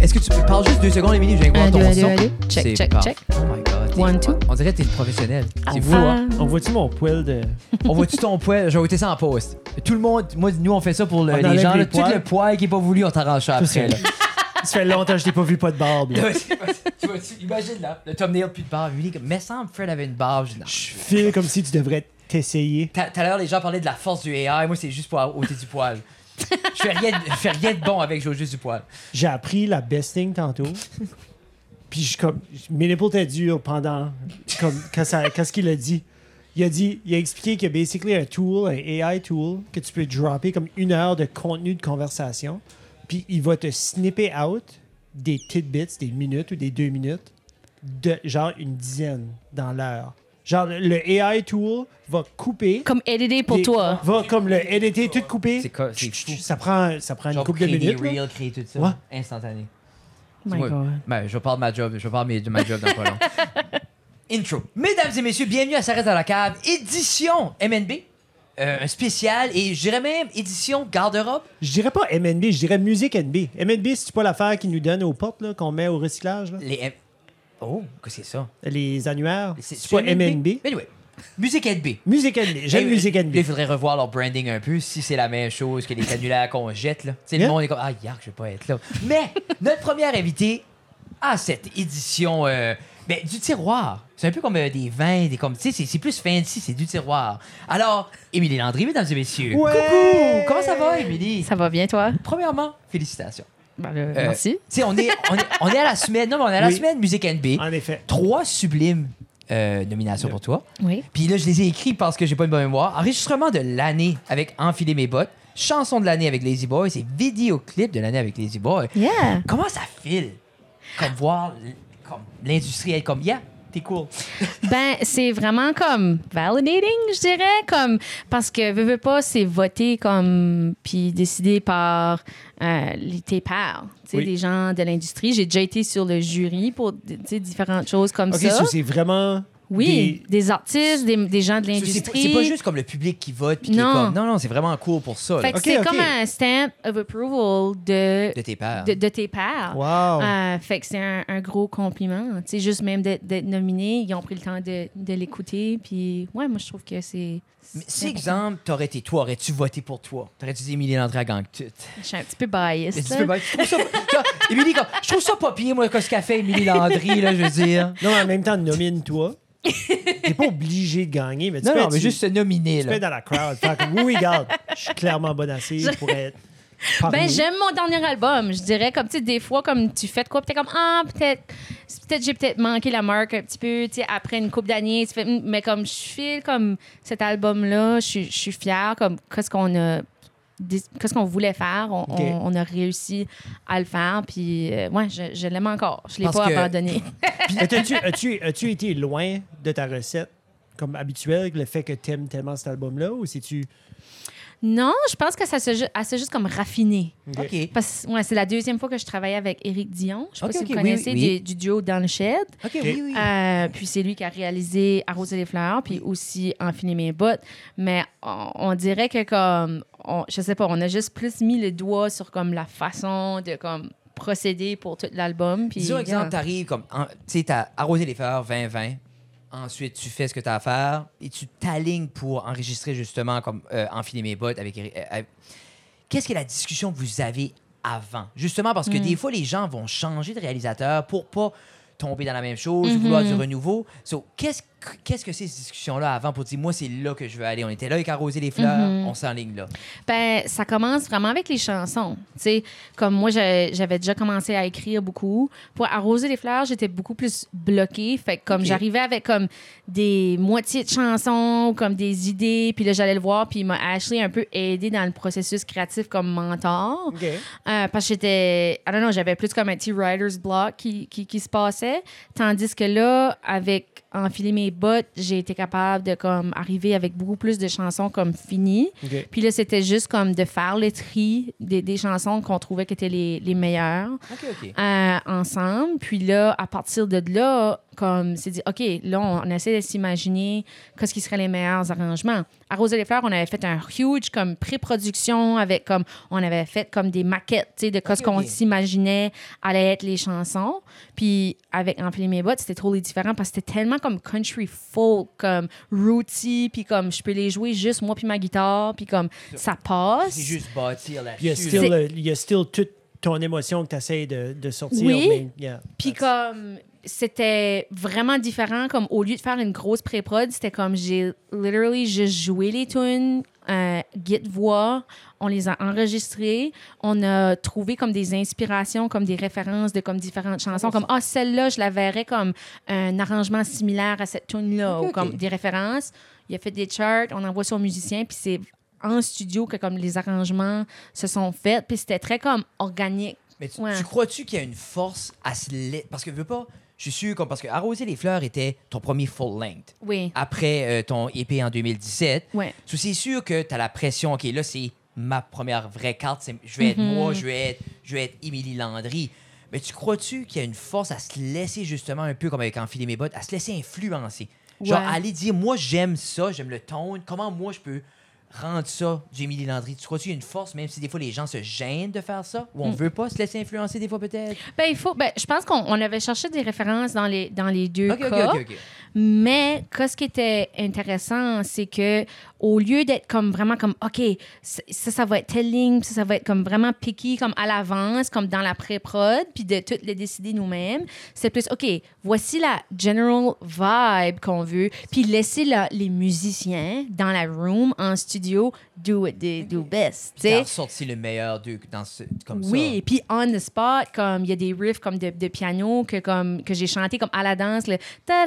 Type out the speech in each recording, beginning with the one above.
Est-ce que tu parles juste deux secondes, Émilie? Je viens voir ton son. Check, C'est check, parfait. check. Oh my God. One, two. On dirait que t'es une professionnelle. C'est fou, Ah. hein? On voit-tu mon poil de. On voit-tu ton poil? Je vais ça en post. Tout le monde, moi, nous, on fait ça pour le- les gens. les tout le poil qui est pas voulu, on t'arrange ça après. ça. là. Ça fait longtemps que je t'ai pas vu pas de barbe. là. tu vois-tu, imagine là, le thumbnail plus de barbe. Émilie, comme, mais semble Fred avait une barbe. Je dis, non. Je file comme si tu devrais t'essayer. Tout à l'heure, les gens parlaient de la force du AI. Moi, c'est juste pour ôter du poil. Je fais rien, fais rien de bon avec juste du poil. J'ai appris la besting tantôt. Puis je comme mes nipples étaient durs pendant comme quand ça quand ce qu'il a dit. Il a dit il a expliqué qu'il y a basically un tool, un AI tool que tu peux dropper comme une heure de contenu de conversation. Puis il va te snipper out des tidbits, des minutes ou des deux minutes de genre une dizaine dans l'heure. Genre le- AI tool va couper Comme edited pour des- toi. Va comme le éditer tout couper. C'est fou. Ça prend ça prend une couple de minutes. des reels, créer tout ça. Ouais. Instantané. Oh my Ouais. God. Ben, je vais parler de ma job. Je vais parler de ma job dans pas long. Intro. Mesdames et messieurs, bienvenue à S'arrête dans la cave, édition MNB. Euh, un spécial et je dirais même édition garde-robe. Je dirais pas MNB, je dirais musique NB. MNB, c'est pas l'affaire qui nous donne aux portes, là, qu'on met au recyclage, là? Les M- Oh, que c'est ça? les annuaires? C'est pas MNB. Mais anyway, musique NB. Musique NB. J'aime Et, musique euh, NB. Il faudrait revoir leur branding un peu si c'est la même chose que les annulaires qu'on jette. Là. Tu sais, Yeah. Le monde est comme Ah, yark, je vais pas être là. Mais notre première invité à cette édition euh, ben, du tiroir. C'est un peu comme euh, des vins, des comme. Tu sais, c'est- c'est plus fancy, c'est du tiroir. Alors, Émilie Landry, mesdames et messieurs. Ouais! Coucou! Comment ça va, Émilie? Ça va bien, toi? Premièrement, félicitations. Ben, là, Euh, merci. Tu sais, on est, on, est, on est à la semaine. Non, mais on est à la Oui. semaine Musique NB. En effet. Trois sublimes euh, nominations pour toi. Oui. Puis là, je les ai écrits parce que j'ai pas une bonne mémoire. Enregistrement de l'année avec Enfiler mes bottes. Chanson de l'année avec Lazy Boy. C'est vidéoclip de l'année avec Lazy Boy. Yeah. Comment ça file? Comme voir l- comme l'industrie être comme, yeah, t'es cool. Ben, c'est vraiment comme validating, je dirais, comme parce que veux, veux pas, c'est voté comme puis décidé par euh, tes pairs, tu sais, Oui. des gens de l'industrie. J'ai déjà été sur le jury pour tu sais, différentes choses comme Ok, ça. ça, c'est vraiment. Oui, des, artistes, des, des gens de l'industrie. c'est pas juste comme le public qui vote. Puis qui est Non. comme, non, non, c'est vraiment cool pour ça. Fait là, que Ok, c'est comme un stamp of approval de, de tes pères. de, de tes pairs. Wow. Euh, fait que c'est un, un gros compliment. Tu sais, juste même d'être nominé, ils ont pris le temps de, de l'écouter. Puis, ouais, moi, je trouve que c'est. Mais si, exemple, t'aurais été toi, aurais-tu voté pour toi? T'aurais-tu dit Émilie Landry à gang tout? Je suis un petit peu biased. Là. peux pas- je trouve ça, tu vois, Émilie, comme, je trouve ça pas pire, moi, que ce qu'a fait Émilie Landry, là, je veux dire. Non, mais en même temps, nomine-toi. T'es pas obligé de gagner, mais tu Non, peux non, être, mais juste se nominer, tu peux là. être dans la crowd. Faire comme, oui, oui, regarde, je suis clairement bon assez pour être. parmi. Ben, j'aime mon dernier album. Je dirais, comme, tu sais, des fois, comme tu fais de quoi, puis t'es comme, ah, peut-être, peut-être j'ai peut-être manqué la marque un petit peu, tu sais, après une couple d'années. tu fais, mais comme, je file comme cet album-là, je suis- je suis fière, comme, qu'est-ce qu'on a. Qu'est-ce qu'on voulait faire, on, Ok. on- on a réussi à le faire, puis euh, ouais, je, je l'aime encore. Je l'ai Parce pas que- abandonné. As-tu, as-tu été loin de ta recette comme habituel, le fait que t'aimes tellement cet album-là, ou c'est-tu. Non, je pense que ça s'est juste comme raffiné. OK. Parce ouais, c'est la deuxième fois que je travaillais avec Éric Dion. Je sais pas si vous connaissez oui. Du, du duo Dans le Shed. OK, oui, oui. Euh, puis c'est lui qui a réalisé Arroser les fleurs, puis aussi Enfiler mes bottes. Mais on, on dirait que comme, on, je sais pas, on a juste plus mis le doigt sur comme la façon de comme procéder pour tout l'album. Disons, exemple, t'arrives comme, tu sais, t'as arrosé les fleurs 20-20. Ensuite, tu fais ce que t'as à faire et tu t'alignes pour enregistrer justement comme euh, enfiler mes bottes avec. Eric- euh, Qu'est-ce que la discussion que vous avez avant? Justement parce que Mm. des fois, les gens vont changer de réalisateur pour pas tomber dans la même chose, Mhm. vouloir du renouveau. So, qu'est-ce, que- qu'est-ce que c'est ces discussions-là avant pour dire, moi, c'est là que je veux aller? On était là avec arroser les fleurs, Mhm. on s'enligne là. Ben, ça commence vraiment avec les chansons. Sais, comme moi, j'avais déjà commencé à écrire beaucoup. Pour arroser les fleurs, j'étais beaucoup plus bloquée. Fait que comme j'arrivais avec comme des moitiés de chansons, comme des idées, puis là, j'allais le voir, puis il m'a Ashley un peu aidé dans le processus créatif comme mentor. Euh, parce que j'étais, I don't know, j'avais plus comme un petit writer's block qui, qui, qui se passait. Tandis que là, avec enfiler mes bottes, j'ai été capable de comme arriver avec beaucoup plus de chansons comme finies. Puis là, c'était juste comme de faire le tri des, des chansons qu'on trouvait qui étaient les, les meilleures euh, ensemble. Puis là, à partir de là, comme c'est dit, OK, là, on, on essaie de s'imaginer qu'est-ce qui seraient les meilleurs arrangements. À Rose et les Fleurs, on avait fait un huge comme pré-production avec comme, on avait fait comme des maquettes, tu sais, de qu'est-ce qu'on s'imaginait allaient être les chansons. Puis avec Enfiler mes bottes, c'était trop différent parce que c'était tellement comme country folk, comme rooty, puis comme je peux les jouer juste moi puis ma guitare, puis comme ça passe. C'est juste bâtir Puis il y a still, euh, il y a still toute ton émotion que tu essaies de, de sortir. Oui. mais, yeah, Puis comme c'était vraiment différent comme au lieu de faire une grosse pré-prod, c'était comme j'ai literally juste joué les tunes euh, git voix, on les a enregistrées, on a trouvé comme des inspirations, comme des références de comme différentes chansons, comme ah celle-là je la verrais comme un arrangement similaire à cette tune là ou comme des références. Il a fait des charts, on envoie ça au musicien puis c'est en studio que comme les arrangements se sont faits puis c'était très comme organique. Mais tu, Ouais. tu crois-tu qu'il y a une force à se Parce que veux pas, je suis sûr, comme, parce que Arroser les fleurs était ton premier full length. Oui. Après euh, ton EP en 2017. Ouais. So, c'est sûr que tu as la pression, OK, là, c'est ma première vraie carte. Je vais être Mhm. moi, je vais être, je vais être Émilie Landry. Mais tu crois-tu qu'il y a une force à se laisser, justement, un peu comme avec Enfiler mes bottes, à se laisser influencer? Genre, Ouais. aller dire, moi, j'aime ça, j'aime le ton, comment moi, je peux rendre ça Émilie Landry? Tu crois-tu une force, même si des fois les gens se gênent de faire ça? Ou on Mm. veut pas se laisser influencer des fois, peut-être? Ben, il faut. Ben, je pense qu'on on avait cherché des références dans les, dans les deux OK, OK, cas. OK, OK. Mais qu'est-ce qui était intéressant, c'est que au lieu d'être comme vraiment comme OK, ça, ça va être telle ligne, ça, ça va être comme vraiment picky, comme à l'avance, comme dans la pré-prod, puis de tout les décider nous-mêmes, c'est plus OK, voici la general vibe qu'on veut, puis laisser la- les musiciens dans la room, en studio, do what they do best. Puis t'as ressorti le meilleur d'eux dans ce, comme ça. Oui, et puis on the spot, comme il y a des riffs comme de, de piano que comme que j'ai chanté comme à la danse le ta-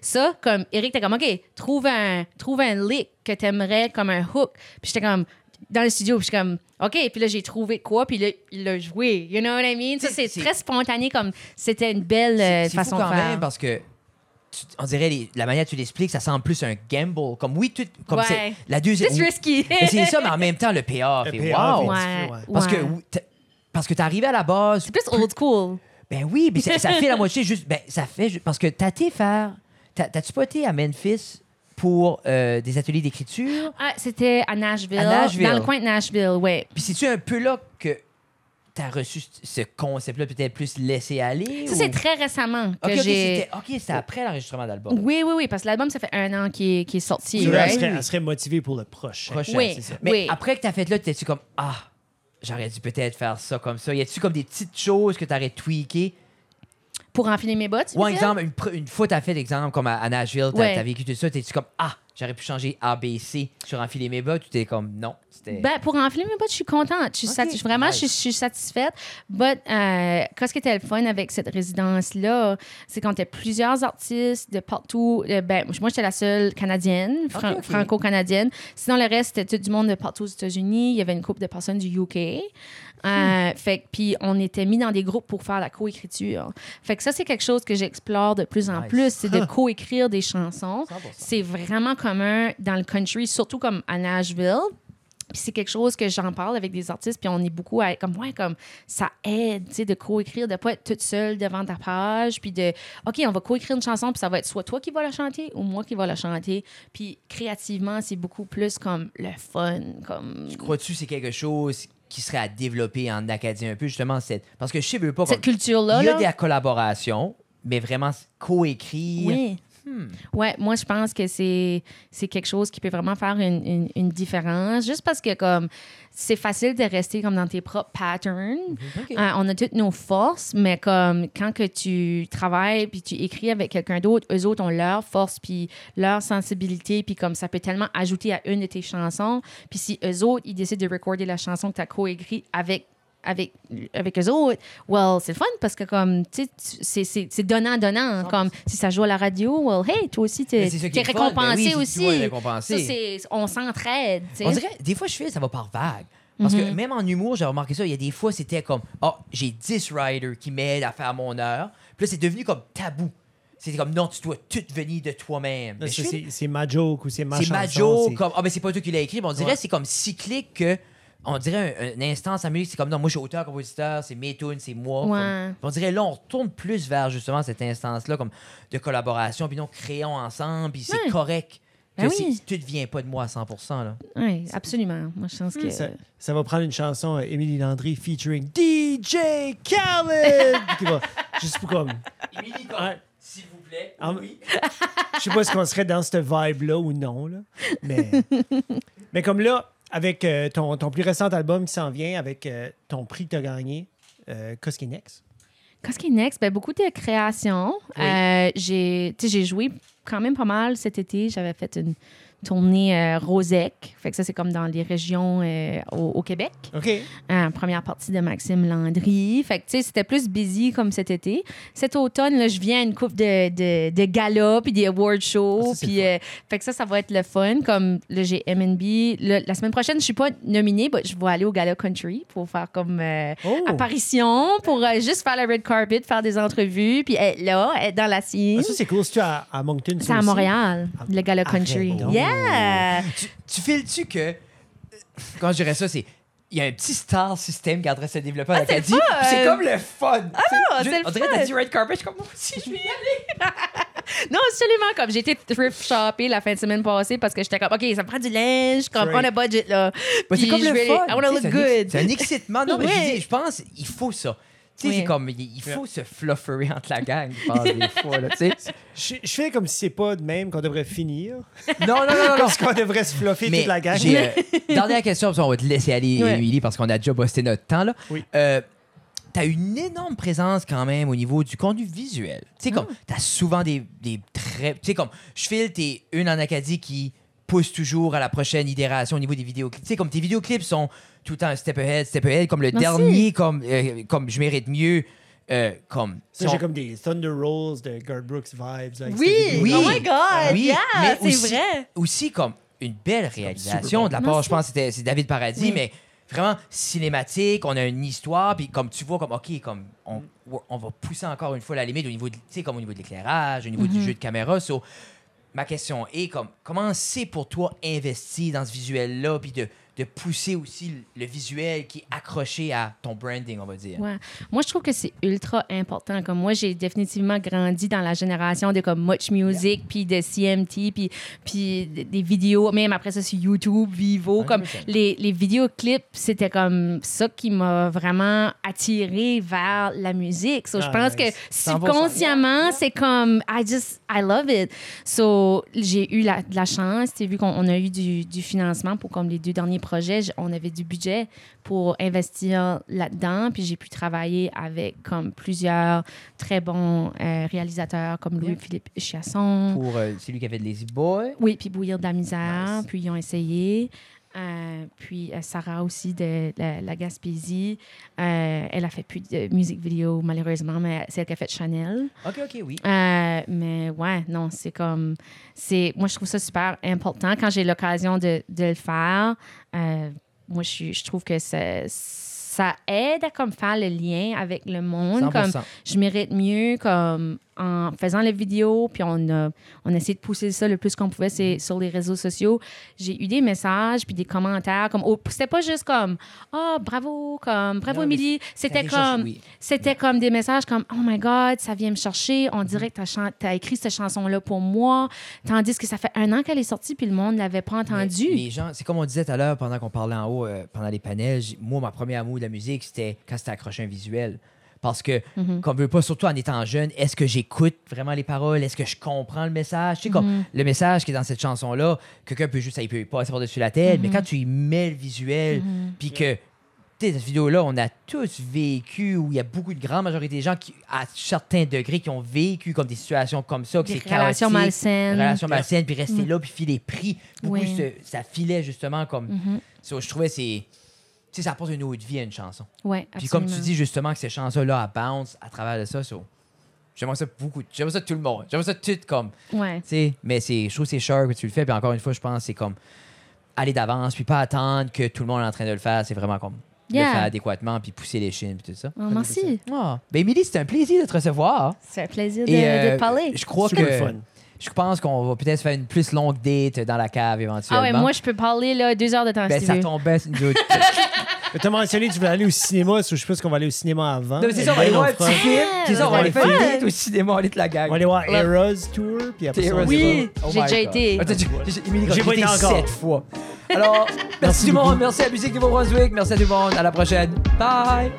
ça comme Eric t'es comme OK, trouve un trouve un lick que t'aimerais comme un hook. Puis j'étais comme dans le studio, puis j'étais comme OK, puis là j'ai trouvé quoi, puis là il l'a joué. You know what I mean? Ça C'est- très spontané comme c'était une belle euh, façon fou de quand faire. même parce que on dirait les- la manière que tu l'expliques, ça semble plus un gamble. Comme oui, tout, comme Ouais. c'est la deuxième. Just risky. Mais c'est ça, mais en même temps le payoff. Est wow. Ouais. Parce que oui, parce que t'es arrivé à la base. c'est plus old school. Ben oui, mais ça, ça fait la moitié juste. Ben ça fait parce que t'as été faire. t'as- T'as-tu pas été à Memphis pour euh, des ateliers d'écriture? Ah, c'était à Nashville, À Nashville. dans le coin de Nashville, ouais. Puis c'est-tu un peu là que t'as reçu ce- ce concept-là, peut-être plus laisser aller? Ça ou- c'est très récemment que j'ai c'était ok, c'était après l'enregistrement d'album. Oui, oui, oui, parce que l'album, ça fait un an qu'il est, sorti. So, elle, right? serait, elle serait motivée pour le prochain. prochain, Oui, ça. Mais oui. après que t'as fait là, t'es-tu comme Ah, j'aurais dû peut-être faire ça comme ça. Y a-tu comme des petites choses que t'aurais tweakées? Pour enfiler mes bottes. Ou dire? exemple, une, une fois t'as fait l'exemple comme à, à Nashville, t'as Ouais. t'as vécu tout ça, t'es-tu comme Ah, j'aurais pu changer ABC sur enfiler mes bottes, ou t'es comme non. Ben, pour enfiler mes bottes, je suis contente. Je suis vraiment, je, suis, nice. je suis satisfaite. But, euh, qu'est-ce qui était le fun avec cette résidence-là, c'est qu'on était plusieurs artistes de partout. Euh, ben, moi, j'étais la seule canadienne, fran- franco-canadienne. Sinon, le reste, c'était tout du monde de partout aux États-Unis. Il y avait une couple de personnes du UK. Euh, fait puis on était mis dans des groupes pour faire la coécriture. Fait que ça c'est quelque chose que j'explore de plus en Nice. plus, c'est de coécrire des chansons. 100%. C'est vraiment commun dans le country, surtout comme à Nashville. Puis c'est quelque chose que j'en parle avec des artistes, puis on est beaucoup à être comme, ouais, comme ça aide, tu sais, de coécrire, de pas être toute seule devant ta page, puis de, OK, on va coécrire une chanson, puis ça va être soit toi qui vas la chanter ou moi qui va la chanter. Puis créativement, c'est beaucoup plus comme le fun, comme Crois-tu que c'est quelque chose qui serait à développer en Acadie un peu, justement, cette... parce que je sais, veux pas. cette culture-là. Il y a là. de la collaboration, mais vraiment coécrire. Oui. Hmm. Ouais, moi, je pense que c'est, c'est quelque chose qui peut vraiment faire une, une- une différence. Juste parce que, comme, c'est facile de rester comme dans tes propres patterns. Ok. Euh, on a toutes nos forces, mais comme quand que tu travailles puis tu écris avec quelqu'un d'autre, eux autres ont leur force puis leur sensibilité puis comme ça peut tellement ajouter à une de tes chansons. Puis si eux autres, ils décident de recorder la chanson que tu as coécrit avec avec avec eux autres, well, c'est le fun parce que comme tu sais c'est c'est c'est donnant donnant comme si ça joue à la radio, well hey, toi aussi t'es Mais le fun. Ben récompensé oui, aussi. récompensé. Ça c'est on s'entraide, tu sais. On dirait, des fois, je fais, ça va par vague. Parce que Mhm. même en humour, j'ai remarqué ça, il y a des fois, c'était comme, oh, j'ai 10 riders qui m'aident à faire mon heure. Puis là, c'est devenu comme tabou. C'était comme, non, tu dois tout venir de toi-même. Mais C'est c'est ma joke ou c'est ma c'est. Majo, c'est- comme, ah, ben c'est pas toi qui l'as écrit, mais on dirait Ouais. c'est comme cyclique que, on dirait un, un instance en musique, c'est comme, non, moi, je suis auteur, compositeur, c'est mes tunes, c'est moi. Ouais. Comme- on dirait, là, on retourne plus vers justement cette instance-là, comme de collaboration, puis non, créons ensemble, puis c'est Ouais. correct. Que Ben c'est- oui. tout vient pas de moi à 100%. Là. Oui, absolument. Moi, je pense que. Ça, ça va prendre une chanson euh, Émilie Landry featuring DJ Khaled. qui va juste pour comme. Émilie, Ouais. s'il vous plaît, Ah, Je sais pas si on serait dans cette vibe-là ou non, là. Mais, mais comme là, avec euh, ton, ton plus récent album qui s'en vient, avec euh, ton prix que tu as gagné, euh, Koski Next. Qu'est-ce qui est next? Ben, beaucoup de créations. Oui. Euh, j'ai joué quand même pas mal cet été. J'avais fait une tournée euh, Rosec. Fait que ça, c'est comme dans les régions euh, au, au Québec. OK. Euh, première partie de Maxime Landry. Fait que, tu sais, c'était plus busy comme cet été. Cet automne, là, je viens à une coupe de, de, de galas puis des award shows. Ah, ça, c'est puis, euh, fait que ça, ça va être le fun. Comme là, j'ai MNB. Le- la semaine prochaine, je suis pas nominée, mais je vais aller au gala country pour faire comme Oh! apparition, pour juste faire la red carpet, faire des entrevues, puis être là, être dans la scene. Ah, ça, c'est cool. C'est-tu à, à Moncton? C'est à? Montréal, Ah, le gala country. donc. Yeah! Tu, tu files-tu que. Quand je dirais ça, c'est. Il y a un petit star système qui est en train de se développer en Acadie. fun! puis C'est comme le fun. sais. c'est Juste- le on dirait que t'as dit red carpet, je suis comme moi aussi, je vais y aller. Non, absolument. Comme j'ai été thrift shopper la fin de semaine passée parce que j'étais comme, OK, ça me prend du linge, comme on a budget là. Ouais, c'est comme je le fun. I wanna look good. C'est un excitement. Non, mais je dis, je pense, il faut ça. Tu sais, Oui. c'est comme, il il faut se flufferer entre la gang, je pense, des fois, là, tu sais. Je, je fais comme si c'est pas de même qu'on devrait finir. Non, non, non, non. Parce qu'on devrait se fluffer Mais toute la gang. euh, dernière question, puis on va te laisser aller, Ouais. Émilie, parce qu'on a déjà bossé notre temps. Là. Oui. Euh, t'as une énorme présence quand même au niveau du contenu visuel. Tu sais, comme, Ah. t'as souvent des, des très... Tu sais, comme, je file, t'es une en Acadie qui pousse toujours à la prochaine itération au niveau des vidéoclips. Tu sais, comme tes vidéoclips sont tout le temps un step ahead, step ahead, comme le Merci. dernier, comme, euh, comme Je mérite mieux, euh, comme... Ça, sont- j'ai comme des Thunder Rolls de Garth Brooks vibes. cette Oui! Oui. Oh my God! Oui, yeah! mais C'est aussi- vrai! aussi comme une belle réalisation de la part, je pense que c'était- c'est David Paradis, Oui. mais vraiment cinématique, on a une histoire, puis comme tu vois, comme OK, comme on, on va pousser encore une fois la limite au niveau de, tu sais, comme au niveau de l'éclairage, au niveau Mhm. du jeu de caméra. So, ma question est comme comment c'est pour toi investir dans ce visuel-là, puis de, de pousser aussi le, visuel qui est accroché à ton branding, on va dire. Ouais. Moi, je trouve que c'est ultra important. Comme moi, j'ai définitivement grandi dans la génération de comme Much Music, puis de CMT, puis, puis des vidéos, même après ça sur YouTube, Vivo. Comme 100%. les, les vidéoclips, c'était comme ça qui m'a vraiment attiré vers la musique. So, je Ah, pense nice. que 100%. subconsciemment, c'est comme, I just, I love it. So, j'ai eu la, de la chance, vu qu'on on a eu du, du financement pour comme les deux derniers projets, on avait du budget pour investir là-dedans, puis j'ai pu travailler avec comme plusieurs très bons euh, réalisateurs comme Louis-Philippe Chiasson. Pour euh, celui qui avait de Lazy Boy. Oui, puis Bouillir de la misère, Nice. puis ils ont essayé. Euh, puis euh, Sarah aussi de la, la Gaspésie. Euh, elle a fait plus de musique vidéo, malheureusement, mais c'est elle qui a fait Chanel. OK, OK, oui. Mais ouais, non, c'est comme. c'est Moi, je trouve ça super important. Quand j'ai l'occasion de, de le faire, moi, je, je trouve que ça, ça aide à comme faire le lien avec le monde. Comme 100%. je mérite mieux comme en faisant les vidéos puis on a on a essayé de pousser ça le plus qu'on pouvait c'est sur les réseaux sociaux j'ai eu des messages puis des commentaires comme oh, c'était pas juste comme oh bravo comme bravo Émilie c'était comme oui. c'était comme des messages comme Oh my God, ça vient me chercher. On dirait que tu as, écrit cette chanson-là pour moi. Tandis que ça fait un an qu'elle est sortie puis le monde ne l'avait pas entendue. Mais Les gens, c'est comme on disait tout à l'heure pendant qu'on parlait en haut, euh, pendant les panels, moi, ma première amour de la musique, c'était quand c'était accroché un visuel. Parce que, Mhm. comme veut pas, surtout en étant jeune, est-ce que j'écoute vraiment les paroles? Est-ce que je comprends le message? Tu sais, Mhm. comme le message qui est dans cette chanson-là, quelqu'un peut juste, ça, il peut passer par-dessus la tête, Mhm. mais quand tu y mets le visuel, puis que, tu sais, cette vidéo-là, on a tous vécu, où il y a beaucoup de grande majorité des gens qui, à certains degrés, qui ont vécu comme des situations comme ça, que Des c'est relations malsaines. relations malsaines, puis rester Mm. là, puis filer pris. Beaucoup, Oui. ça filait justement comme. Mhm. So, je trouvais c'est. Tu sais, ça apporte une autre vie à une chanson. Ouais, Puis comme tu absolument. dis justement que ces chansons-là, à bounce à travers de ça, so, j'aimerais ça beaucoup. J'aimerais ça tout le monde. J'aimerais ça tout comme. Ouais. Tu sais, mais c'est, je trouve que c'est sharp que tu le fais. Puis encore une fois, je pense que c'est comme. aller d'avance, puis pas attendre que tout le monde est en train de le faire. C'est vraiment comme Yeah. le faire adéquatement, puis pousser les chines, puis tout ça. Oh, merci. Ah. Ben, Émilie, c'était un plaisir de te recevoir. C'est un plaisir de, Et de euh, te parler. je crois Super que fun. je pense qu'on va peut-être faire une plus longue date dans la cave éventuellement. Ah ouais, moi, je peux parler là, deux heures de temps ben, si ça tu Mais T'as mentionné que tu voulais aller au cinéma, so je pense qu'on va aller au cinéma avant. Non, mais c'est ça, on va aller voir un petit film. C'est ça, on va aller faire une au cinéma, on va aller toute la gang. On va aller voir. Eras Tour, puis après ça, Oui, j'ai déjà été. J'ai- pas été encore. sept fois. Alors, merci, tout le monde. Merci à la musique de Nouveau-Brunswick. Merci à tout le monde. À la prochaine. Bye.